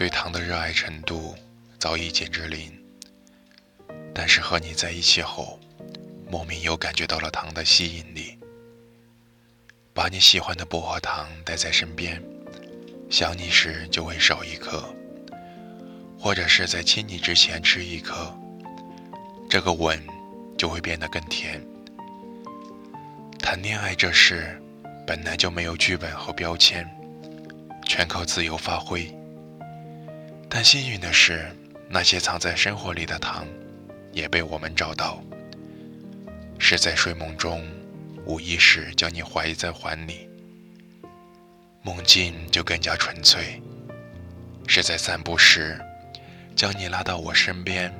对糖的热爱程度早已减至零。但是和你在一起后，莫名又感觉到了糖的吸引力。把你喜欢的薄荷糖带在身边，想你时就会少一颗，或者是在亲你之前吃一颗，这个吻就会变得更甜。谈恋爱这事，本来就没有剧本和标签。全靠自由发挥。但幸运的是，那些藏在生活里的糖，也被我们找到。是在睡梦中，无意识将你怀在怀里，梦境就更加纯粹。是在散步时，将你拉到我身边，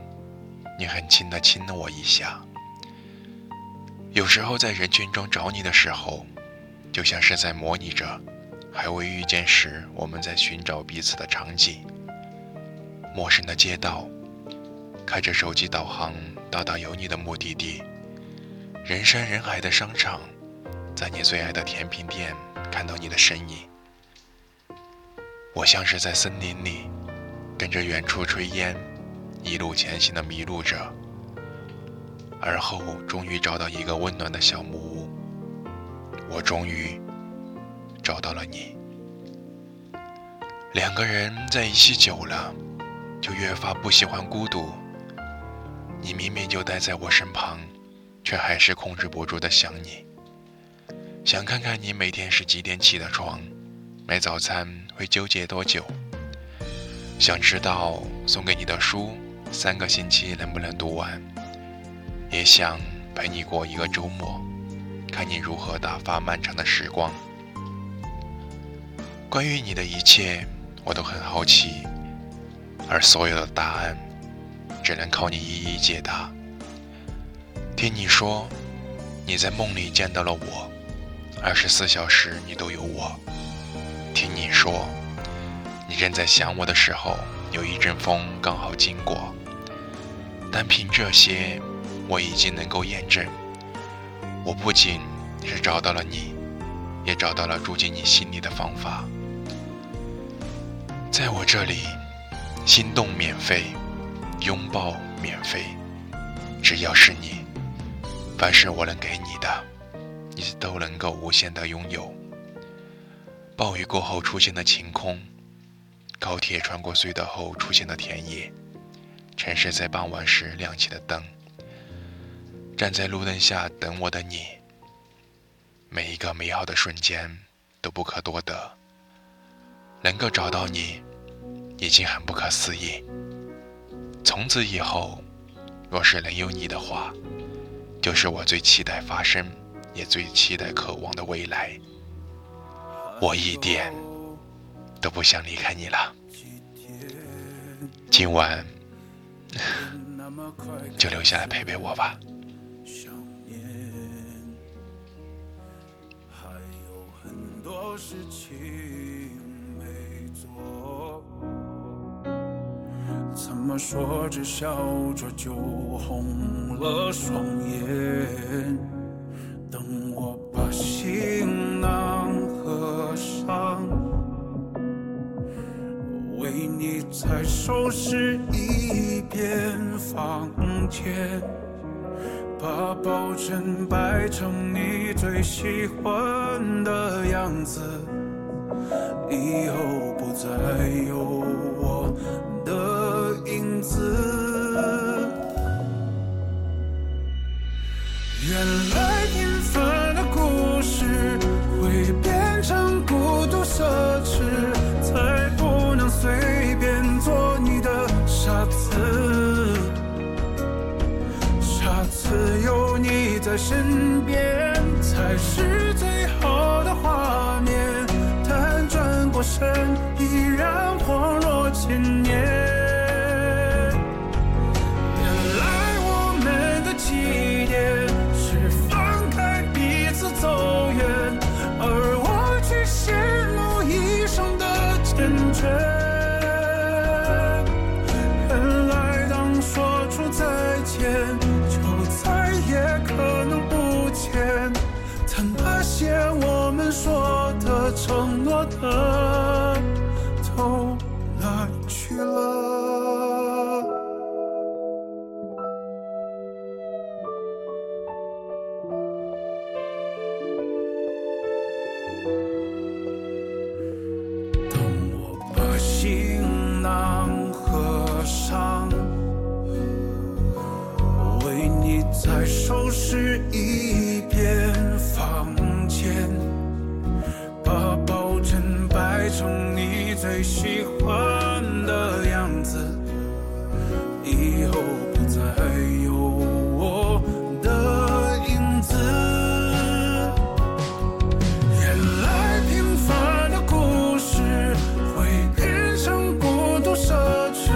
你很轻地亲了我一下。有时候在人群中找你的时候，就像是在模拟着。还未遇见时，我们在寻找彼此的场景。陌生的街道，开着手机导航到达有你的目的地。人山人海的商场，在你最爱的甜品店看到你的身影。我像是在森林里，跟着远处炊烟，一路前行的迷路者。而后终于找到一个温暖的小木屋。我终于。找到了你，两个人在一起久了，就越发不喜欢孤独。你明明就待在我身旁，却还是控制不住的想你。想看看你每天是几点起的床，买早餐会纠结多久。想知道送给你的书三个星期能不能读完，也想陪你过一个周末，看你如何打发漫长的时光。关于你的一切，我都很好奇，而所有的答案，只能靠你一一解答。听你说，你在梦里见到了我，二十四小时你都有我。听你说，你正在想我的时候，有一阵风刚好经过。单凭这些，我已经能够验证，我不仅是找到了你，也找到了住进你心里的方法。在我这里，心动免费，拥抱免费，只要是你，凡是我能给你的，你都能够无限的拥有。暴雨过后出现的晴空，高铁穿过隧道后出现的田野，城市在傍晚时亮起的灯，站在路灯下等我的你，每一个美好的瞬间都不可多得。能够找到你，已经很不可思议。从此以后，若是能有你的话，就是我最期待发生，也最期待渴望的未来。我一点都不想离开你了。今晚就留下来陪陪我吧。还有很多事情怎么说着笑着就红了双眼？等我把行囊合上，为你再收拾一遍房间，把抱枕摆成你最喜欢的样子，以后不再有。子，原来平凡的故事会变成孤独奢侈，才不能随便做你的傻子。傻子有你在身边，才是最好的画面。但转过身，依然恍若千年。些我们说的承诺的都哪去了。最喜欢的样子，以后不再有我的影子。原来平凡的故事会变成孤独奢侈，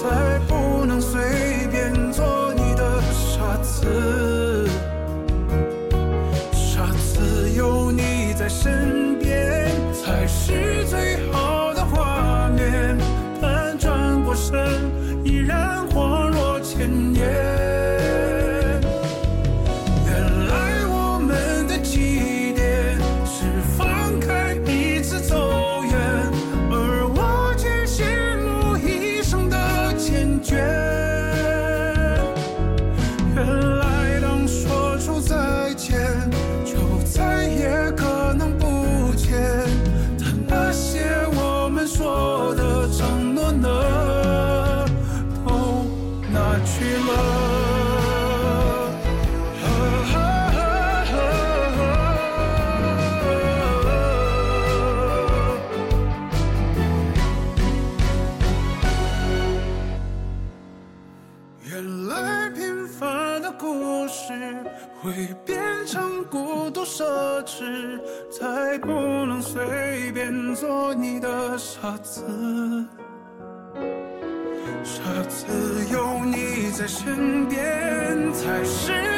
再不能随便做你的傻子。傻子有你在身边，才是最做你的傻子。傻子有你在身边，才是